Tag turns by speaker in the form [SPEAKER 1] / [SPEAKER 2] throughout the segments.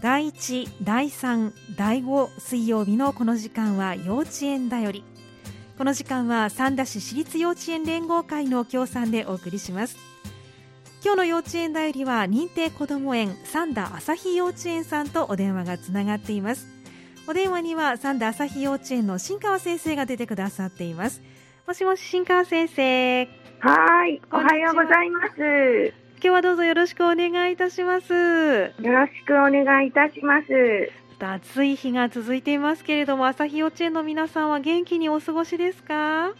[SPEAKER 1] 第1、第3、第5水曜日のこの時間は幼稚園だより。この時間は三田市私立幼稚園連合会の協賛でお送りします。今日の幼稚園だよりは認定こども園三田朝日幼稚園さんとお電話がつながっています。お電話には三田朝日幼稚園の新川先生が出てくださっています。もしもし新川先生。
[SPEAKER 2] はいおはようございます。
[SPEAKER 1] 今日はどうぞよろしくお願いいたします。よ
[SPEAKER 2] ろしくお願いいたします。
[SPEAKER 1] 暑い日が続いていますけれども、朝日幼稚園の皆さんは元気にお過ごしですか？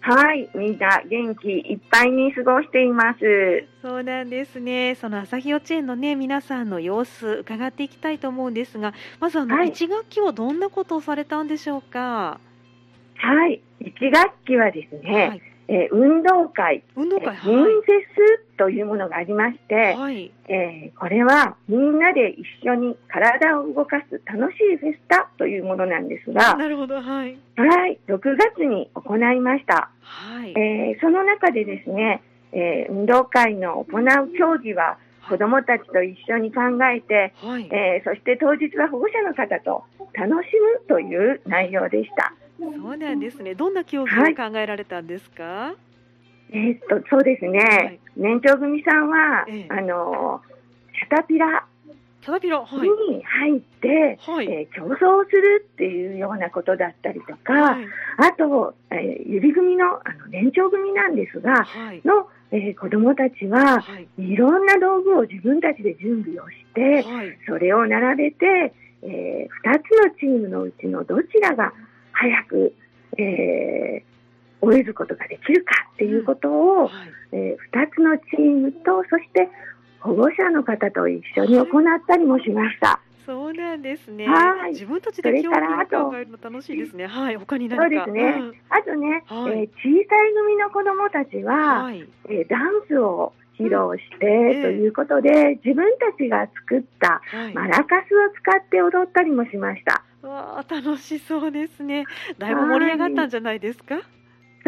[SPEAKER 2] はい、みんな元気いっぱいに過ごしています。
[SPEAKER 1] そうなんですね。その朝日幼稚園のね、皆さんの様子伺っていきたいと思うんですが、まずあの、はい、1学期はどんなことをされたんでしょうか？
[SPEAKER 2] はい、1学期はですね、はいえー、運動会、
[SPEAKER 1] 運動会、
[SPEAKER 2] はい、ンセスというものがありまして、はい、えー、これはみんなで一緒に体を動かす楽しいフェスタというものなんですが、
[SPEAKER 1] なるほど、はい。
[SPEAKER 2] はい、6月に行いました。はい。えー、その中でですね、えー、運動会の行う競技は、子どもたちと一緒に考えて、はい、えー、そして当日は保護者の方と楽しむという内容でした。
[SPEAKER 1] そうなんですね。どんな競技を考えられたんですか？は
[SPEAKER 2] い、えー、っとそうですね。はい、年長組さんは、ええ、あのキャタピラ
[SPEAKER 1] キャタピラ、
[SPEAKER 2] はい、に入って、はい、えー、競争するっていうようなことだったりとか、はい、あと、えー、指組のあの年長組なんですが、はい、の、えー、子どもたちは、はい、いろんな道具を自分たちで準備をして、はい、それを並べて、えー、2つのチームのうちのどちらが早く、えー、終えることができるかっていうことを、うんはい、えー、2つのチームとそして保護者の方と一緒に行ったりもしました。は
[SPEAKER 1] い、そうなんですね。はい。自分たちで競技を考えるの楽しいですね。はい。他に何か
[SPEAKER 2] そうですね。うん、あとね、はい、えー、小さい組の子どもたちは、はい、えー、ダンスを披露して、うん、ということで、自分たちが作ったマラカスを使って踊ったりもしました。
[SPEAKER 1] わあ楽しそうですね。だいぶ盛り上がったんじゃないですか？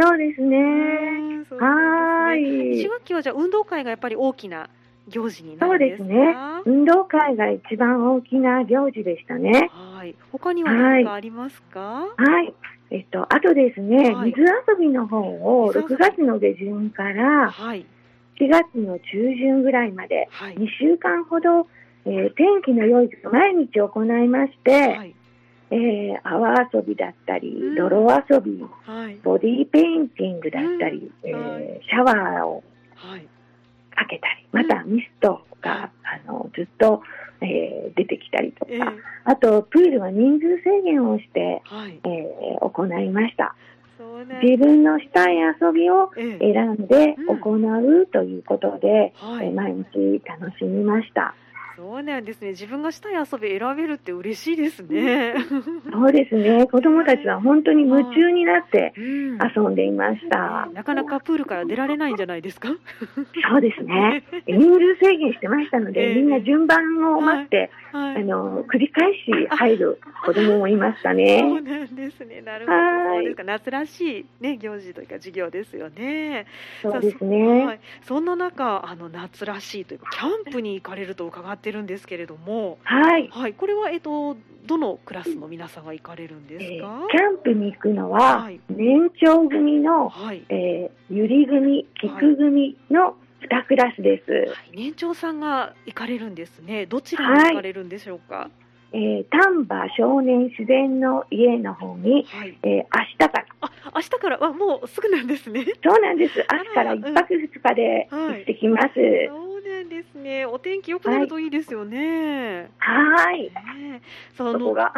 [SPEAKER 2] そうですね。はい。
[SPEAKER 1] 石垣はじゃあ運動会がやっぱり大きな行事になるんです
[SPEAKER 2] そうですね。運動会が一番大きな行事でしたね。
[SPEAKER 1] はい。他には何かありますか？は
[SPEAKER 2] い。はい、えっとあとですね、はい、水遊びの方を6月の下旬から4月の中旬ぐらいまで2週間ほど、えー、天気の良い日毎日行いまして。はいえー、泡遊びだったり、うん、泥遊び、はい、ボディーペインティングだったり、うん、えー、シャワーをかけたり、またミストが、あのずっと、えー、出てきたりとか、えー、あとプールは人数制限をして、はい、えー、行いました。自分のしたい遊びを選んで行うということで、えー、毎日楽しみました。
[SPEAKER 1] そうなんですね。自分がしたい遊び選べるって嬉しいですね。
[SPEAKER 2] そうですね。子供たちは本当に夢中になって遊んでいました。
[SPEAKER 1] なかなかプールから出られないんじゃないですか？
[SPEAKER 2] そうですね。人数制限してましたので、みんな順番を待って、はいはい、あの、繰り返し入る子供もいましたね。
[SPEAKER 1] そうなんですね。なるほど。そうですか。夏らしいね、行事というか授業ですよね。
[SPEAKER 2] そうですね。はい、
[SPEAKER 1] そんな中、あの、夏らしいというか、キャンプに行かれると伺ってるんですけれども、
[SPEAKER 2] はい、
[SPEAKER 1] はい、これはえっとどのクラスの皆さんが行かれるんですか？えー、キャ
[SPEAKER 2] ンプに行くのは、はい、年長組の、はい、えー、ゆり組、菊組の2クラスです、はい、
[SPEAKER 1] 年長さんが行かれるんですね。どちらに行かれるんでしょうか？
[SPEAKER 2] えー、丹波少年自然の家の方に、はい、えー、明日から。
[SPEAKER 1] あ明日から？はもうすぐなんですね。
[SPEAKER 2] そうなんです。明日から一泊二日で行ってきます、
[SPEAKER 1] はいなんですね。お天気良くなるといいですよね。
[SPEAKER 2] はい。
[SPEAKER 1] ね、そのは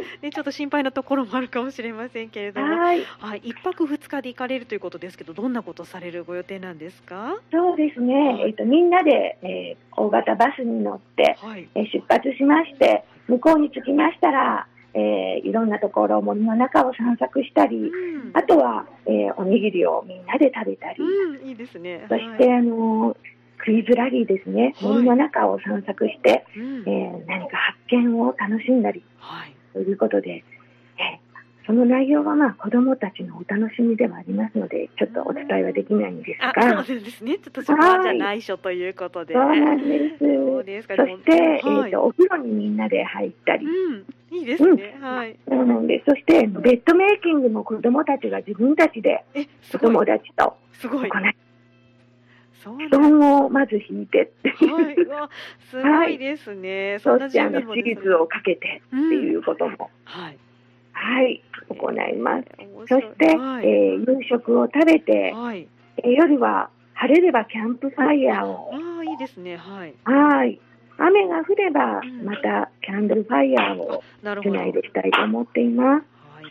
[SPEAKER 1] い。ね、ちょっと心配なところもあるかもしれませんけれども、はい。はい、一泊二日で行かれるということですけど、どんなことされるご予定なんですか？
[SPEAKER 2] そうですね。えっ、とみんなで、えー、大型バスに乗って、はい、えー、出発しまして、向こうに着きましたら。えー、いろんなところ森の中を散策したり、うん、あとは、えー、おにぎりをみんなで食べたり、
[SPEAKER 1] うん、いいですね
[SPEAKER 2] そして、はい、あのクイズラリーですね、森の中を散策して、うん、えー、何か発見を楽しんだり、はい、ということで、えー、その内容はまあ子どもたちのお楽しみではありますので、ちょっとお伝えはできないんですが、
[SPEAKER 1] そうですね。ちょっとそこはじゃ内緒ということで。
[SPEAKER 2] そうなんです。そうですか。そして、はい、えっ、ー、とお風呂にみんなで入ったり、う
[SPEAKER 1] ん、いいですね。うん、はい。
[SPEAKER 2] そうなんです。そしてベッドメイキングも子どもたちが自分たちでお友達と行い。布団をまず引いてっていう、はい、
[SPEAKER 1] すごいですね。
[SPEAKER 2] はい、そしてあのチーズをかけてっていうことも、はい、はい、行います。そして、はい、えー、夕食を食べて、はい、えー、夜は晴れればキャンプファイヤーを。
[SPEAKER 1] ああ、いいですね。はい。
[SPEAKER 2] はい。雨が降れば、またキャンドルファイヤーをしないでしたいと思っています。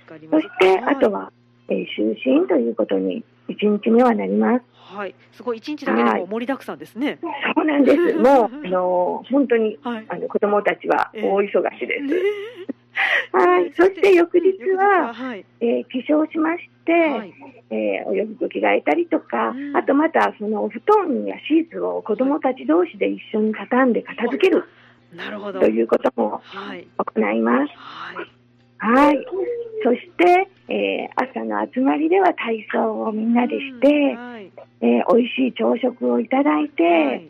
[SPEAKER 2] はい、そして、あとは、えー、就寝ということに、一日目はなります。
[SPEAKER 1] はい、すごい一日だけでも盛りだくさんですね。
[SPEAKER 2] そうなんです。もうあの本当に、はい、あの子供たちは大忙しです。え。ー はい、そして翌日は、はい、えー、化粧しまして、はい、えー、お洋服着替えたりとか、うん、あとまたそのお布団やシーツを子どもたち同士で一緒に畳んで片付ける、なるほど。ということも行います。はいはい。そして、えー、朝の集まりでは体操をみんなでして、うんはい、えー、美味しい朝食をいただいて、はい、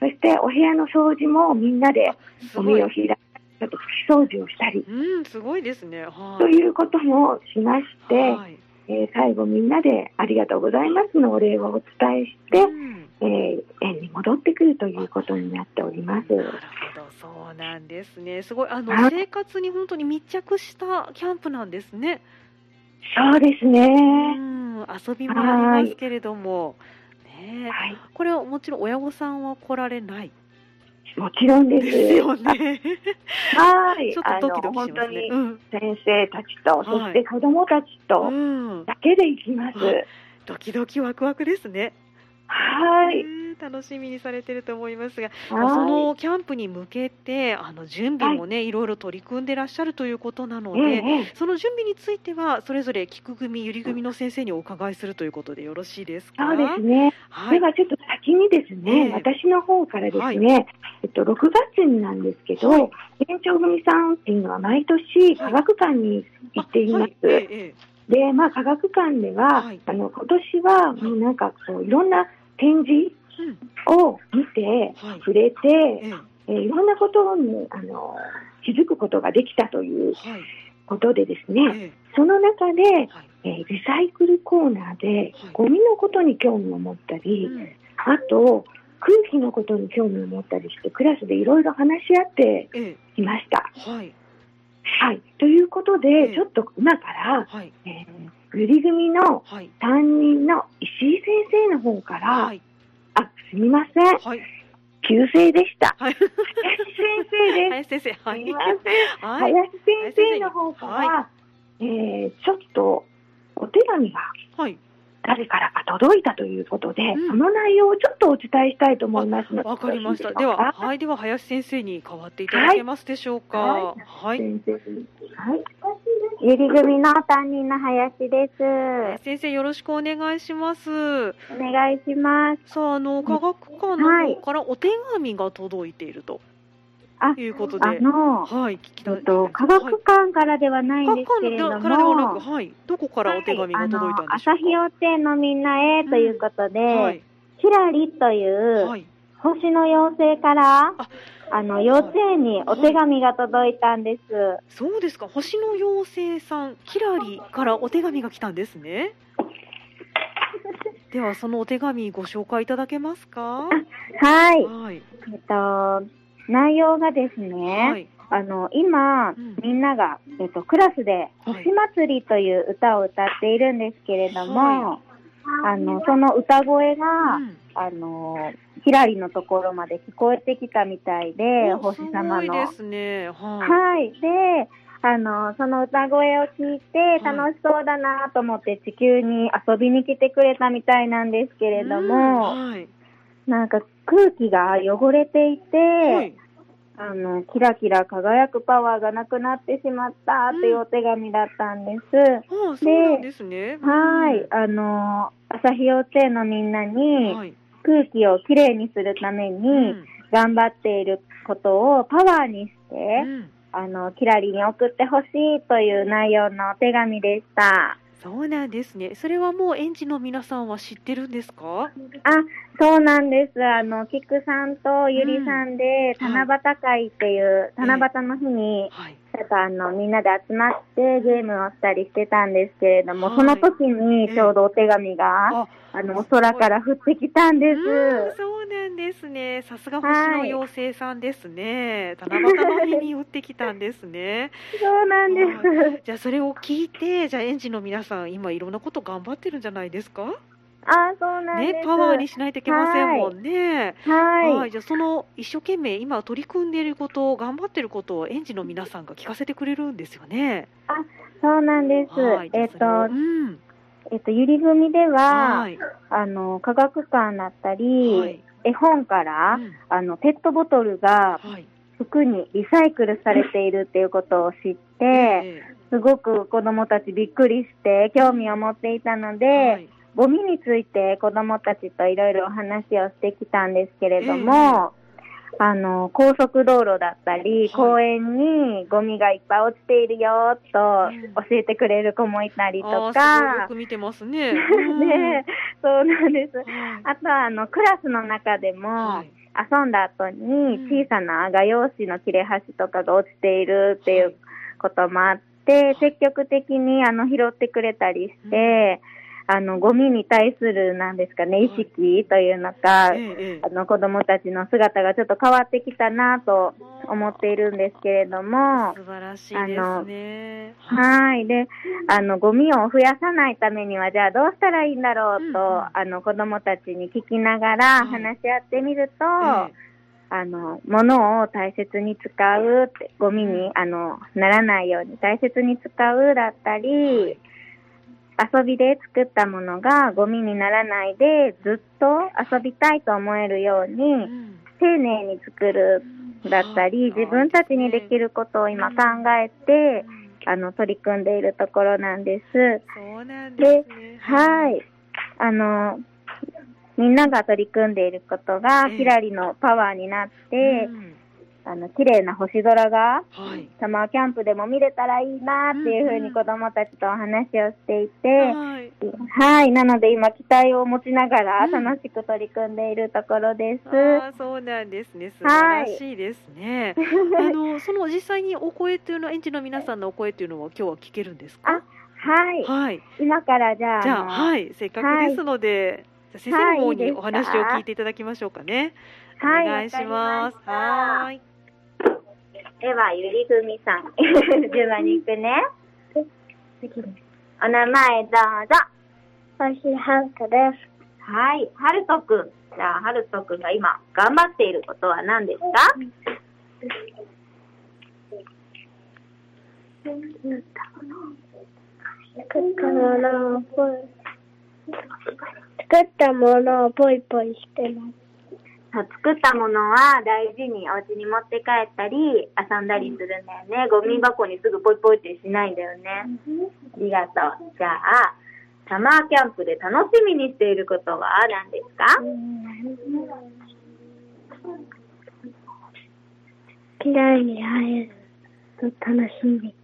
[SPEAKER 2] そしてお部屋の掃除もみんなでゴミを開いちょっと拭き掃除をしたり、
[SPEAKER 1] うん、すごいですね、は
[SPEAKER 2] い、ということもしまして、はい、えー、最後みんなでありがとうございますのお礼をお伝えして、うん、えー、園に戻ってくるということになっております。
[SPEAKER 1] そうなんですね。すごいあの生活に本当に密着したキャンプなんですね。
[SPEAKER 2] そうですね。
[SPEAKER 1] うん、遊びもありますけれども、ね、はい、これはもちろん親御さんは来られない？
[SPEAKER 2] もちろんです。
[SPEAKER 1] ですよね。
[SPEAKER 2] はい。あの、本当に先生たちと、そして子供たちとだけで行きます。
[SPEAKER 1] ドキドキワクワクですね。
[SPEAKER 2] はい。
[SPEAKER 1] 楽しみにされてると思いますが、そのキャンプに向けてあの準備もね、はい、いろいろ取り組んでらっしゃるということなので、ええ、その準備についてはそれぞれ菊組、ゆり組の先生にお伺いするということでよろしいですか？
[SPEAKER 2] そうですね。はい、ではちょっと先にですね、え、私の方からですね、はい、えっと6月になんですけど、はい、園長組さんっていうのは毎年科学館に行っています。で、まあ、科学館では、はい、あの今年はもうなんかこういろんな展示を見て、触れて、えー、いろんなことにあの気づくことができたということでですね、その中で、えー、リサイクルコーナーでゴミのことに興味を持ったり、あと空気のことに興味を持ったりしてクラスでいろいろ話し合っていました。はい、はい、ということで、ちょっと今から、はい、えーグリ組の担任の石井先生の方から、はい、あ、すみません。はい。旧姓でした。はい。林先生です。
[SPEAKER 1] 林先生。はい。すみま
[SPEAKER 2] せん。はい、林先生の方から、はい、えー、ちょっとお手紙が、はい。誰からか届いたということで、うん、その内容をちょっとお伝えしたいと思いますの
[SPEAKER 1] で。わかりました。では、はい、では林先生に代わっていただけますでしょうか？はい。はい、はい。
[SPEAKER 3] ゆり組の担任の林です。
[SPEAKER 1] 先生よろしくお願いします。お
[SPEAKER 3] 願いします。
[SPEAKER 1] さあ、あの科学館の方からお手紙が届いていると。あいうことで、あ
[SPEAKER 3] の、はい、聞きたい。と科学館からではないんですけれども、は
[SPEAKER 1] い、どこからお手紙が届いたんで
[SPEAKER 3] しょうか？朝日幼稚園のみんなへということで、うんはい、キラリという、はい、星の妖精から、あの、幼稚園にお手紙が届いたんです。はい、
[SPEAKER 1] そうですか。星の妖精さん、キラリからお手紙が来たんですね。では、そのお手紙ご紹介いただけますか？
[SPEAKER 3] はい。はい。えっと、内容がですね、はい、あの、今、うん、みんなが、えっと、クラスで、星祭りという歌を歌っているんですけれども、はい、あの、その歌声が、うん、あの、ひらりのところまで聞こえてきたみたいで、星様の。
[SPEAKER 1] ですね。はい。
[SPEAKER 3] はい。で、あの、その歌声を聞いて楽しそうだなと思って地球に遊びに来てくれたみたいなんですけれども、はい、なんか空気が汚れていて、はい、あの、キラキラ輝くパワーがなくなってしまったというお手紙だったんです。
[SPEAKER 1] うん、ですね。
[SPEAKER 3] はい。あの、朝日幼稚園のみんなに、空気をきれいにするために、頑張っていることをパワーにして、あの、キラリに送ってほしいという内容の手紙でした。
[SPEAKER 1] そうなんですね。それはもう園児の皆さんは知ってるんですか？
[SPEAKER 3] あ、そうなんです。あの、菊さんとゆりさんで、七夕会っていう、七夕の日に、ちょっとあの、みんなで集まってゲームをしたりしてたんですけれども、はい、その時にちょうどお手紙が、あの、空から降ってきたんです。
[SPEAKER 1] そうなんですね。さすが星の妖精さんですね。はい、七夕の日に降ってきたんですね。
[SPEAKER 3] そうなんです。
[SPEAKER 1] じゃあそれを聞いて、じゃあ園児の皆さん、今いろんなこと頑張ってるんじゃないですか？
[SPEAKER 3] あそうなん
[SPEAKER 1] ね、パワーにしないといけませんもんね。
[SPEAKER 3] はい。
[SPEAKER 1] はい、じゃあ、その一生懸命今取り組んでいること、頑張っていることを園児の皆さんが聞かせてくれるんですよね。
[SPEAKER 3] あ、そうなんです。はい、えっ、と、うん、えっ、と、ゆり組では、はい、あの、科学館だったり、はい、絵本から、うん、あの、ペットボトルが、服にリサイクルされているっていうことを知って、すごく子供たちびっくりして興味を持っていたので、ゴミについて子供たちといろいろお話をしてきたんですけれども、えー、あの、高速道路だったり、はい、公園にゴミがいっぱい落ちているよ、と教えてくれる子もいたりとか。
[SPEAKER 1] よく見てますね。
[SPEAKER 3] ねそうなんです。あとは、あの、クラスの中でも、はい。遊んだ後に小さな画用紙の切れ端とかが落ちているっていうこともあって、積極的にあの拾ってくれたりして、あの、ゴミに対する、なんですかね、意識というのか、はい、あの、子供たちの姿がちょっと変わってきたなと思っているんですけれども、
[SPEAKER 1] 素晴らしいですね。
[SPEAKER 3] はい。で、あの、ゴミを増やさないためには、じゃあどうしたらいいんだろうと、うん、あの、子供たちに聞きながら話し合ってみると、はいあの、物を大切に使うって、ゴミに、あの、ならないように大切に使うだったり、遊びで作ったものがゴミにならないでずっと遊びたいと思えるように、丁寧に作るだったり、自分たちにできることを今考えて、あの、取り組んでいるところなんです。
[SPEAKER 1] そうなんですね。で、
[SPEAKER 3] はい。あの、みんなが取り組んでいることが、ひらりのパワーになって、うんあの、綺麗な星空が、はい、サマーキャンプでも見れたらいいなっていうふうに子供たちとお話をしていて、はい、はい、なので今期待を持ちながら楽しく取り組んでいるところです。うん、
[SPEAKER 1] あそうなんですね。素晴らしいですね。はい、あの、その実際にお声というのは、園児の皆さんのお声というのは今日は聞けるんですか？
[SPEAKER 3] はい。はい。今からじゃあ。
[SPEAKER 1] じゃあ、はい。せっかくですので、先生の方にお話を聞いていただきましょうかね。
[SPEAKER 3] はい、
[SPEAKER 1] お願いします。はい。
[SPEAKER 3] では、ゆりふみさん。順番に行くね。お名前どうぞ。
[SPEAKER 4] 星はるかです。
[SPEAKER 3] はい。はるとくん。じゃあ、はるとくんが今、頑張っていることは何ですか？
[SPEAKER 4] 作ったものを作ったものをぽいぽいしてます。
[SPEAKER 3] 作ったものは大事にお家に持って帰ったり遊んだりするんだよね。ゴミ箱にすぐポイポイってしないんだよね。ありがとう。じゃあ、サマーキャンプで楽しみにしていることは何ですか？
[SPEAKER 4] キラリに会えると楽しみ。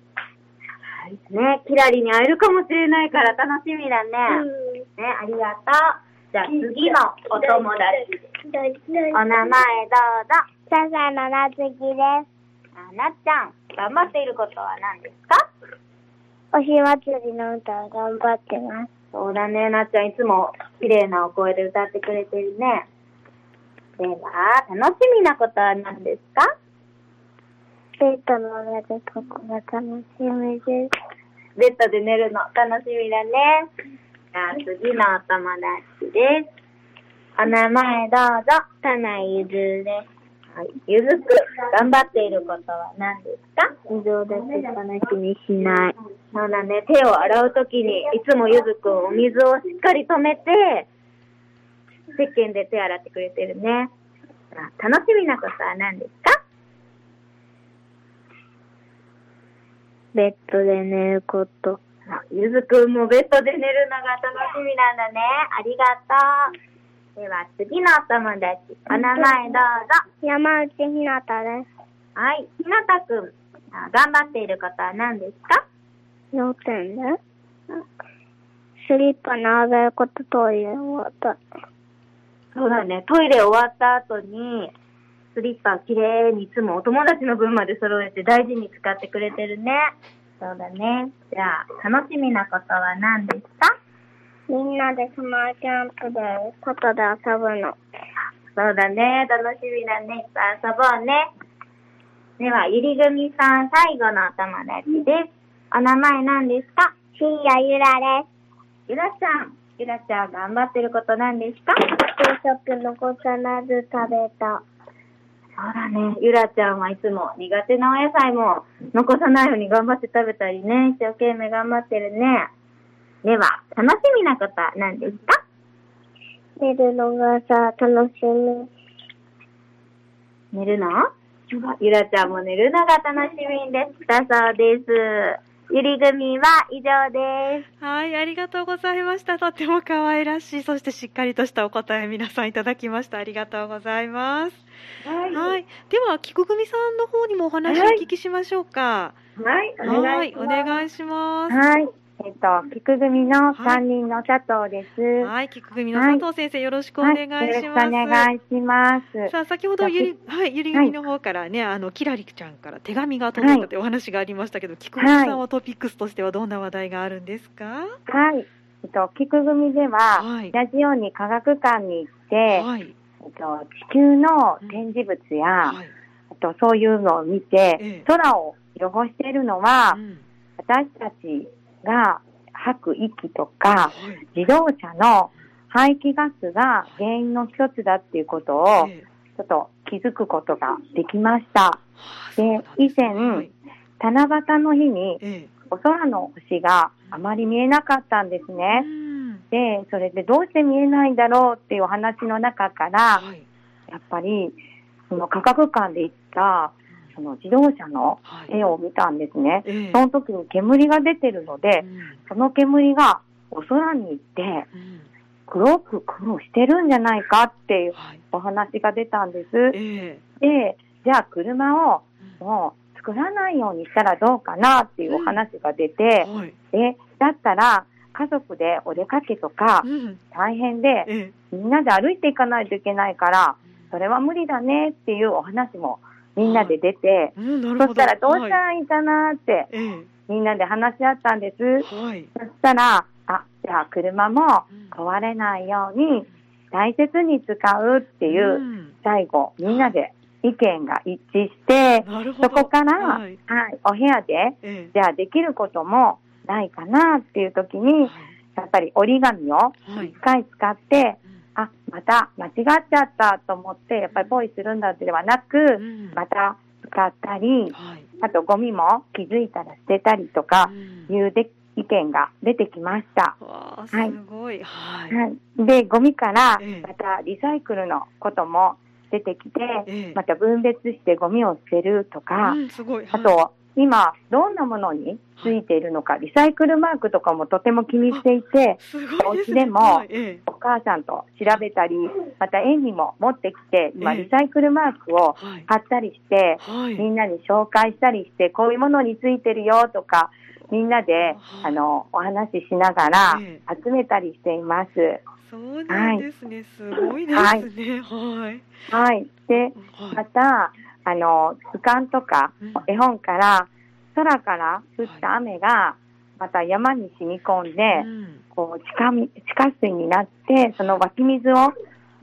[SPEAKER 3] ね、キラリに会えるかもしれないから楽しみだね。ね、ありがとう。じゃあ次のお友達。お名前どうぞ。
[SPEAKER 4] 笹野なつきです。
[SPEAKER 3] あ、なっちゃん、頑張っていることは何ですか？
[SPEAKER 4] 星祭りの歌を頑張ってます。
[SPEAKER 3] そうだね、なっちゃんいつも綺麗なお声で歌ってくれてるね。では、楽しみなことは何ですか？
[SPEAKER 4] ベッドの上でここが楽しみです。
[SPEAKER 3] ベッドで寝るの楽しみだね。じゃあ次のお友達です。お名前どうぞ。田内ゆずです。はい。ゆずく、頑張っていることは何ですか？
[SPEAKER 4] 水を出しっぱなしにしない。
[SPEAKER 3] そうだね。手を洗うときに、いつもゆずくんお水をしっかり止めて、石鹸で手洗ってくれてるね。楽しみなことは何ですか？
[SPEAKER 4] ベッドで寝ること。
[SPEAKER 3] ゆずくんもベッドで寝るのが楽しみなんだね。ありがとう。では次のお友達、お名前どうぞ。
[SPEAKER 4] 山内ひなたです。
[SPEAKER 3] はい。ひなたくん、頑張っていることは何ですか？
[SPEAKER 4] 幼稚園でスリッパ並べることトイレ終わった。
[SPEAKER 3] そうだね。トイレ終わった後に、スリッパきれいにいつもお友達の分まで揃えて大事に使ってくれてるね。そうだね。じゃあ、楽しみなことは何ですか？
[SPEAKER 4] みんなでスマーキャンプで外で遊ぶの。
[SPEAKER 3] そうだね。楽しみだね。いっぱい遊ぼうね。では、ゆりぐみさん、最後のお友達です。お名前何ですか？
[SPEAKER 4] しんやゆらです。
[SPEAKER 3] ゆらちゃん。ゆらちゃん、頑張ってること何ですか？
[SPEAKER 4] 朝食残さなず食べた。
[SPEAKER 3] そうだね。ゆらちゃんはいつも苦手なお野菜も残さないように頑張って食べたりね。一生懸命頑張ってるね。では、楽しみなことは何ですか？
[SPEAKER 4] 寝るのがさ、楽しみ。
[SPEAKER 3] 寝るの？ゆらちゃんも寝るのが楽しみでしたそうです。ゆり組は以上です。
[SPEAKER 1] はい、ありがとうございました。とても可愛らしい、そしてしっかりとしたお答え皆さんいただきました。ありがとうございます。はい。はい、では、菊組さんの方にもお話をお聞きしましょうか。
[SPEAKER 5] はい、はい、
[SPEAKER 1] お願いします。
[SPEAKER 5] はい。えっと、菊組の担任の佐藤です。
[SPEAKER 1] はい、菊組の佐藤先生、よろしくお願いします。お
[SPEAKER 5] 願いします。
[SPEAKER 1] さあ、先ほどゆり、はい、ゆり組の方からね、あの、きらりちゃんから手紙が届いたというお話がありましたけど、菊組さんはトピックスとしてはどんな話題があるんですか？
[SPEAKER 5] はい。えっと、菊組では、ラジオに科学館に行って、はい、えっと、地球の展示物や、あと、そういうのを見て、空を汚しているのは、私たちが吐く息とか、自動車の排気ガスが原因の一つだっていうことを、ちょっと気づくことができました。で、以前、七夕の日に、お空の星があまり見えなかったんですね。で、それでどうして見えないんだろうっていうお話の中から、やっぱり、その科学館で行ったその自動車の絵を見たんですね。はい、その時に煙が出てるので、うん、その煙がお空に行って、黒く黒してるんじゃないかっていうお話が出たんです。はい、で、じゃあ車をもう作らないようにしたらどうかなっていうお話が出て、うんはい、で、だったら家族でお出かけとか大変で、みんなで歩いていかないといけないから、それは無理だねっていうお話もみんなで出て、はいうん、そしたらどうしたらいいかなって、はい、みんなで話し合ったんです。はい、そしたら、あ、じゃあ車も壊れないように大切に使うっていう、最後、みんなで意見が一致して、そこから、はい、はい、お部屋で、ええ、じゃあできることもないかなっていう時に、やっぱり折り紙を一回使って、あ、また間違っちゃったと思って、やっぱりポイするんだではなく、うん、また使ったり、はい、あとゴミも気づいたら捨てたりとかいうで、意見が出てきました。
[SPEAKER 1] はい。すごい。はい。
[SPEAKER 5] はい、で、ゴミからまたリサイクルのことも出てきて、ええ、また分別してゴミを捨てるとか、うん、すごい。はい、あと、今、どんなものについているのか、リサイクルマークとかもとても気にしていて、お家でもお母さんと調べたり、また園にも持ってきて、今、リサイクルマークを貼ったりして、みんなに紹介したりして、こういうものについてるよとか、みんなで、あの、お話ししながら集めたりしています。
[SPEAKER 1] そうなんですね。すごいですね。はい。
[SPEAKER 5] はい。で、また、あの、図鑑とか絵本から空から降った雨がまた山に染み込んで、こう地下地下水になって、その湧き水を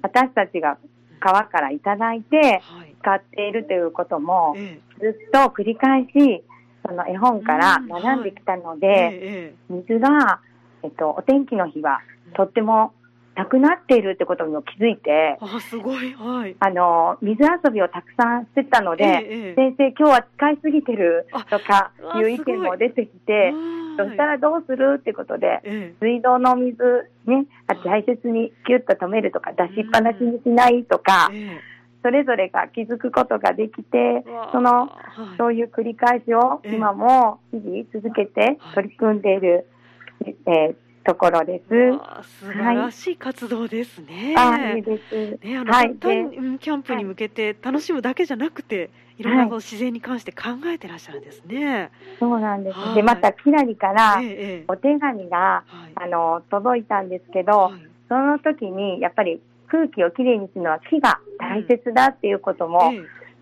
[SPEAKER 5] 私たちが川からいただいて使っているということもずっと繰り返しその絵本から学んできたので、水が、えっと、お天気の日はとってもなくなっているってことにも気づいて、
[SPEAKER 1] あ、すごい、はい。
[SPEAKER 5] あの、水遊びをたくさんしてたので、ええ、先生今日は使いすぎてるとかいう意見も出てきて、そしたらどうするってことで、え、水道の水ね、大切にキュッと止めるとか、出しっぱなしにしないとか、それぞれが気づくことができて、その、そういう繰り返しを今も日々続けて取り組んでいる、えーところです。
[SPEAKER 1] 素晴らしい活動ですね。
[SPEAKER 5] はい、いいです。
[SPEAKER 1] ね、あの、はい、単キャンプに向けて楽しむだけじゃなくて、いろんな自然に関して考えてらっしゃるんですね。
[SPEAKER 5] そうなんです。はい、で、また、きらりから、お手紙が、あの、届いたんですけど、その時に、やっぱり空気をきれいにするのは木が大切だっていうことも、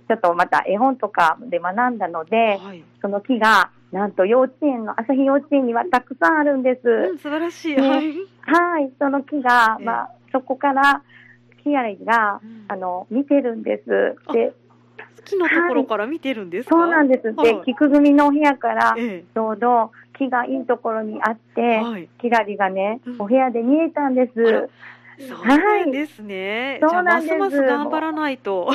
[SPEAKER 5] ちょっとまた絵本とかで学んだので、その木が、なんと幼稚園の、朝日幼稚園にはたくさんあるんです。
[SPEAKER 1] うん、素晴らしい。
[SPEAKER 5] はい。はい、その木が、まあ、そこから、木合が、うん、あの、見てるんです。で、
[SPEAKER 1] 木のところから見てるんですか、
[SPEAKER 5] はい、そうなんです。で、菊組のお部屋から、ちょうど木がいいところにあって、はい、キラリがね、お部屋で見えたんです。
[SPEAKER 1] そうなんですね。はい、そうなんです。ますます頑張らないと。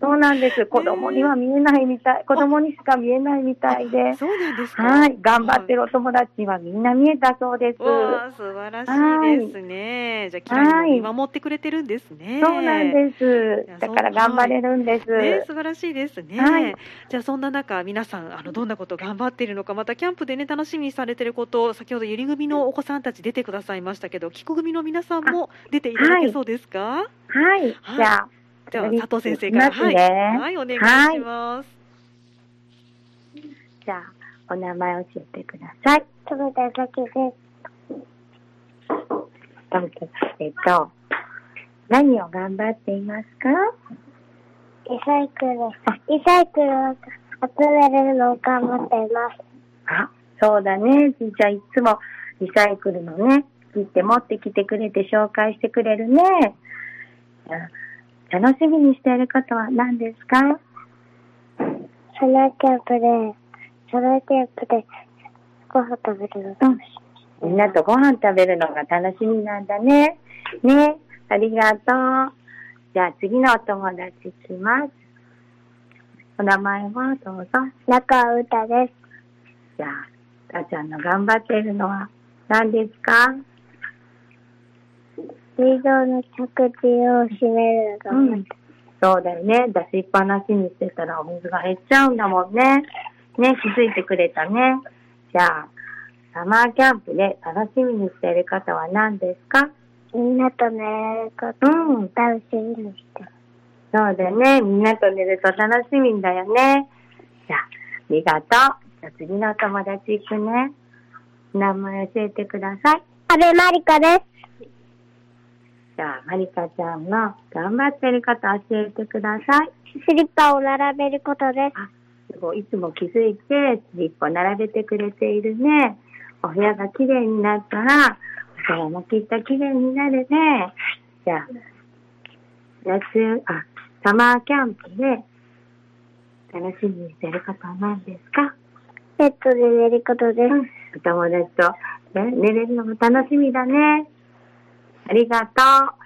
[SPEAKER 5] そうなんです。子供には見えないみたい、子供にしか見えないみたいで。
[SPEAKER 1] そうなんですか。
[SPEAKER 5] はい。頑張ってるお友達はみんな見えたそうです。
[SPEAKER 1] わ素晴らしいですね。じゃあ、キラに見守ってくれてるんですね。
[SPEAKER 5] そうなんです。だから頑張れるんです。
[SPEAKER 1] ね、素晴らしいですね。はい、じゃあ、そんな中、皆さん、あの、どんなこと頑張っているのか、またキャンプでね、楽しみにされてること、先ほどゆり組のお子さんたち出てくださいましたけど、菊組の皆さんも出ていただけそうですか？
[SPEAKER 5] はい。はい、じゃあ、
[SPEAKER 1] じゃあ、佐藤先生から、はい、はい、お願いします。
[SPEAKER 5] じゃあ、お名前教えてください。
[SPEAKER 4] 富田咲です。
[SPEAKER 5] えっと、何を頑張っていますか？
[SPEAKER 4] リサイクル、リサイクルを集めるのを頑張っています。
[SPEAKER 5] あ、そうだね。じゃあ、いつもリサイクルのね、切って持ってきてくれて紹介してくれるね。楽しみにしていることは何ですか？
[SPEAKER 4] サマーキャンプで、サマーキャンプでご飯食べるの楽し
[SPEAKER 5] み。みんなとご飯食べるのが楽しみなんだね。ね。ありがとう。じゃあ次のお友達いきます。お名前はどうぞ。
[SPEAKER 4] 中尾歌です。
[SPEAKER 5] じゃあ、たちゃんの頑張っているのは何ですか？
[SPEAKER 4] 水道の着地を閉めるのが、うん、
[SPEAKER 5] そうだよね。出しっぱなしにしてたらお水が減っちゃうんだもんね。ね、気づいてくれたね。じゃあ、サマーキャンプで楽しみにしている方は何ですか？
[SPEAKER 4] みんなと寝れることを楽しみにしてる。
[SPEAKER 5] そうだね。みんなと寝ると楽しみだよね。じゃあ、ありがとう。じゃあ次のお友達行くね。名前教えてください。
[SPEAKER 4] 阿部まりかです。
[SPEAKER 5] じゃあ、まりかちゃんの頑張ってること教えてください。
[SPEAKER 4] スリッパを並べることです。
[SPEAKER 5] あ、すごい。いつも気づいてスリッパを並べてくれているね。お部屋が綺麗になったら、お皿もきっと綺麗になるね。じゃあ、夏、あ、サマーキャンプで楽しみにしてることは何ですか？
[SPEAKER 4] ベッドで寝ることです。うん、
[SPEAKER 5] お友達と、ね、寝れるのも楽しみだね。ありがとう。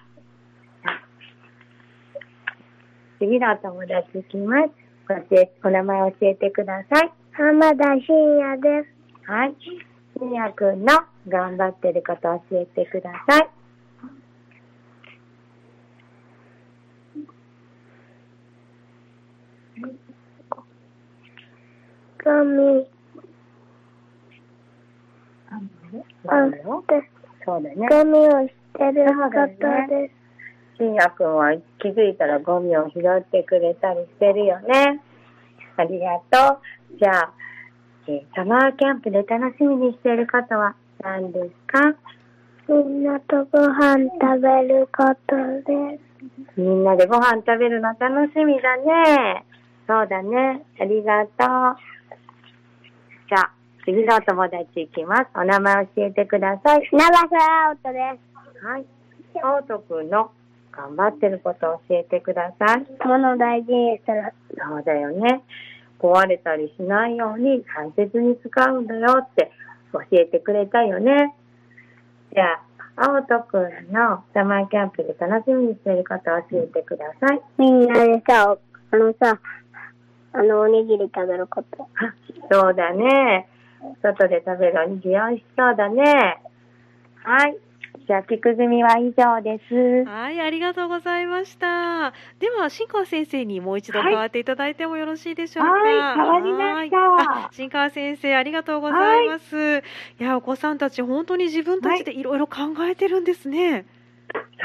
[SPEAKER 5] 次のお友達いきます。お名前教えてください。
[SPEAKER 4] 浜田信也です。
[SPEAKER 5] はい。信也くんの頑張ってること教えてください。
[SPEAKER 4] ゴミ。
[SPEAKER 5] あ、そうだね。
[SPEAKER 4] ゴミをてる方です。
[SPEAKER 5] しんやくんは気づいたらゴミを拾ってくれたりしてるよね。ありがとう。じゃあ、えー、サマーキャンプで楽しみにしている方は何ですか？
[SPEAKER 4] みんなとご飯食べることです。
[SPEAKER 5] みんなでご飯食べるの楽しみだね。そうだね。ありがとう。じゃあ、次のお友達いきます。お名前教えてください。
[SPEAKER 4] 長澤青人です。
[SPEAKER 5] はい。青人くんの頑張ってることを教えてください。
[SPEAKER 4] 物大事にしたら。
[SPEAKER 5] そうだよね。壊れたりしないように大切に使うんだよって教えてくれたよね。じゃあ、青人くんのサマーキャンプで楽しみにしてることを教えてください。
[SPEAKER 4] みんなでさ、あのさ、あのおにぎり食べること。
[SPEAKER 5] あ、そうだね。外で食べるおにぎり美味しそうだね。はい。じゃあ、菊組は以上です。
[SPEAKER 1] はい、ありがとうございました。では、新川先生にもう一度変わっていただいてもよろしいでしょうか？はい、
[SPEAKER 5] 変わりました。
[SPEAKER 1] 新川先生、ありがとうございます。いや、お子さんたち、本当に自分たちでいろいろ考えてるんですね。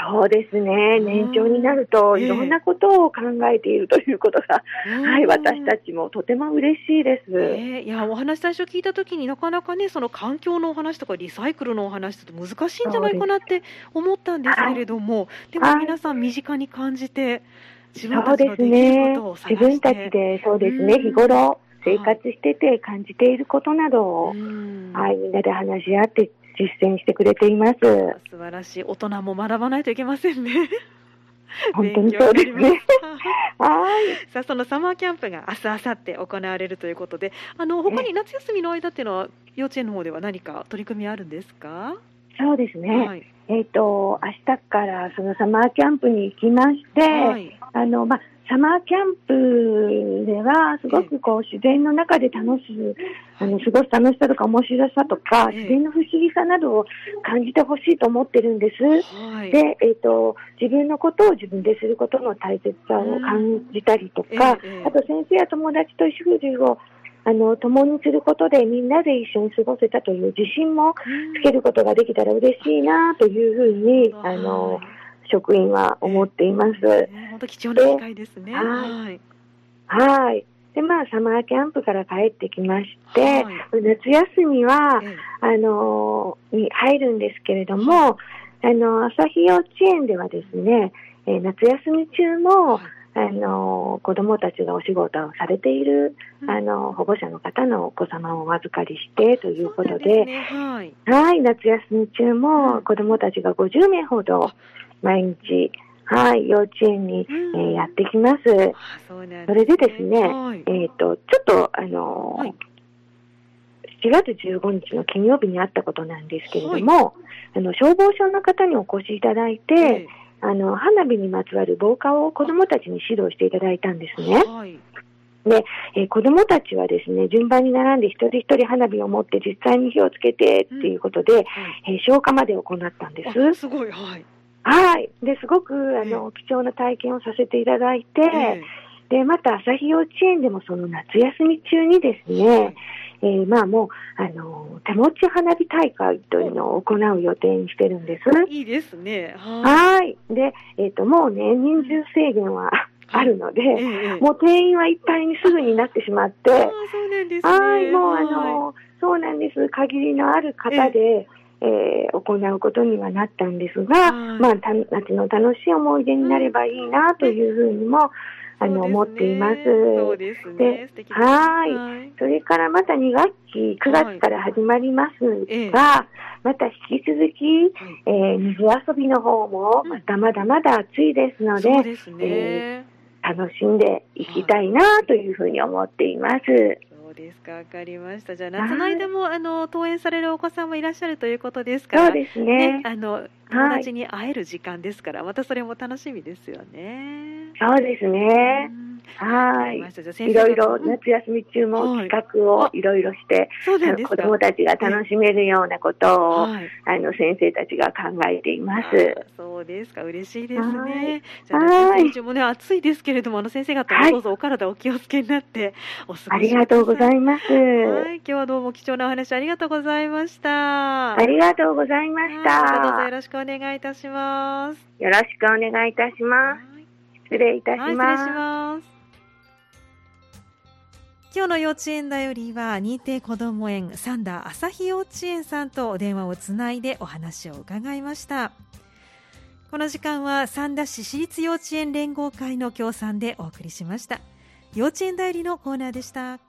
[SPEAKER 2] そうですね、年長になると、いろんなことを考えているということが、えー、はい、私たちもとても嬉しいです。
[SPEAKER 1] えー、いや、お話最初聞いたときになかなかね、その環境のお話とかリサイクルのお話って難しいんじゃないかなって思ったんですけれども、でも皆さん身近に感じて、自分たちのできることを探して、
[SPEAKER 2] ね、自分たちでそうですね、日頃生活してて感じていることなどを、はい、みんなで話し合って実践してくれています。
[SPEAKER 1] 素晴らしい。大人も学ばないといけませんね。
[SPEAKER 2] 本当にそうですね。はい。
[SPEAKER 1] さあ、そのサマーキャンプが明日、明後日行われるということで、あの、他に夏休みの間っていうのは、幼稚園の方では何か取り組みあるんですか？
[SPEAKER 2] そうですね。はい、えっ、ー、と、明日からそのサマーキャンプに行きまして、はい、あの、まあ、サマーキャンプでは、すごくこう、自然の中で楽しむ、あの、過ごす楽しさとか面白さとか、自然の不思議さなどを感じてほしいと思ってるんです。はい、で、えっ、ー、と、自分のことを自分ですることの大切さを感じたりとか、あと先生や友達と食事をあの、共にすることでみんなで一緒に過ごせたという自信もつけることができたら嬉しいなというふうに、あの、職員は思っています。
[SPEAKER 1] 本当貴重な機会ですね。
[SPEAKER 2] はい。はい。で、まあ、サマーキャンプから帰ってきまして、はい、夏休みは、あの、に入るんですけれども、あの、朝日幼稚園ではですね、えー、夏休み中も、あの、子供たちがお仕事をされている、あの、保護者の方のお子様をお預かりしてということで、
[SPEAKER 1] ね、はい、
[SPEAKER 2] はい、夏休み中も子供たちが50名ほど、毎日、はい、幼稚園に、うん、えー、やってきます。そね、それでですね、はい、えっ、ー、と、ちょっと、あのーはい、7月15日の金曜日にあったことなんですけれども、はい、あの、消防署の方にお越しいただいて、あの、花火にまつわる防火を子供たちに指導していただいたんですね。で、えー、子供たちはですね、順番に並んで一人一人花火を持って実際に火をつけてっていうことで、うん、えー、消火まで行ったんです。
[SPEAKER 1] すごい、はい。
[SPEAKER 2] はい。で、すごく、あの、貴重な体験をさせていただいて、で、また朝日幼稚園でもその夏休み中にですね、えー、まあもう、あの、手持ち花火大会というのを行う予定にしてるんです。
[SPEAKER 1] いいですね。
[SPEAKER 2] はい。で、えっ、ー、と、もうね、人数制限は、あるので、もう定員はいっぱいにすぐになってしまって、
[SPEAKER 1] そうなんですね。
[SPEAKER 2] はい、もうあの、そうなんです。限りのある方で、えー、行うことにはなったんですが、まあ、夏の楽しい思い出になればいいなというふうにも、あの、思っています。
[SPEAKER 1] そうですね。で
[SPEAKER 2] はい。それからまた2学期、9月から始まりますが、はい、また引き続き、えー、水遊びの方も、まだまだまだ暑いですので、
[SPEAKER 1] そうですね、え
[SPEAKER 2] ー、楽しんでいきたいなというふうに思っています。
[SPEAKER 1] ですか、わかりました。じゃあ、夏の間も、あの、登園されるお子さんもいらっしゃるということですから。
[SPEAKER 2] そうですね。
[SPEAKER 1] ねあの、友達に会える時間ですから、またそれも楽しみですよね。
[SPEAKER 2] そうですね。はい。いろいろ夏休み中も企画をいろいろして、子供たちが楽しめるようなことを、あの、先生たちが考えています。
[SPEAKER 1] そうですか、嬉しいですね。じゃあ、夏休み中もね、暑いですけれども、あの、先生方もどうぞお体お気をつけになって、お過ごしあ
[SPEAKER 2] りがとうございます。は
[SPEAKER 1] い、今日はどうも貴重なお話ありがとうございました。
[SPEAKER 2] ありがとうございました。
[SPEAKER 1] どうぞよろしくお願いいたします。
[SPEAKER 2] よろしくお願いいたします。失礼いたします。失礼します。
[SPEAKER 1] 今日の幼稚園だよりは認定こども園サンダー朝日幼稚園さんとお電話をつないでお話を伺いましたこの時間は三田市私立幼稚園連合会の協賛でお送りしました幼稚園だよりのコーナーでした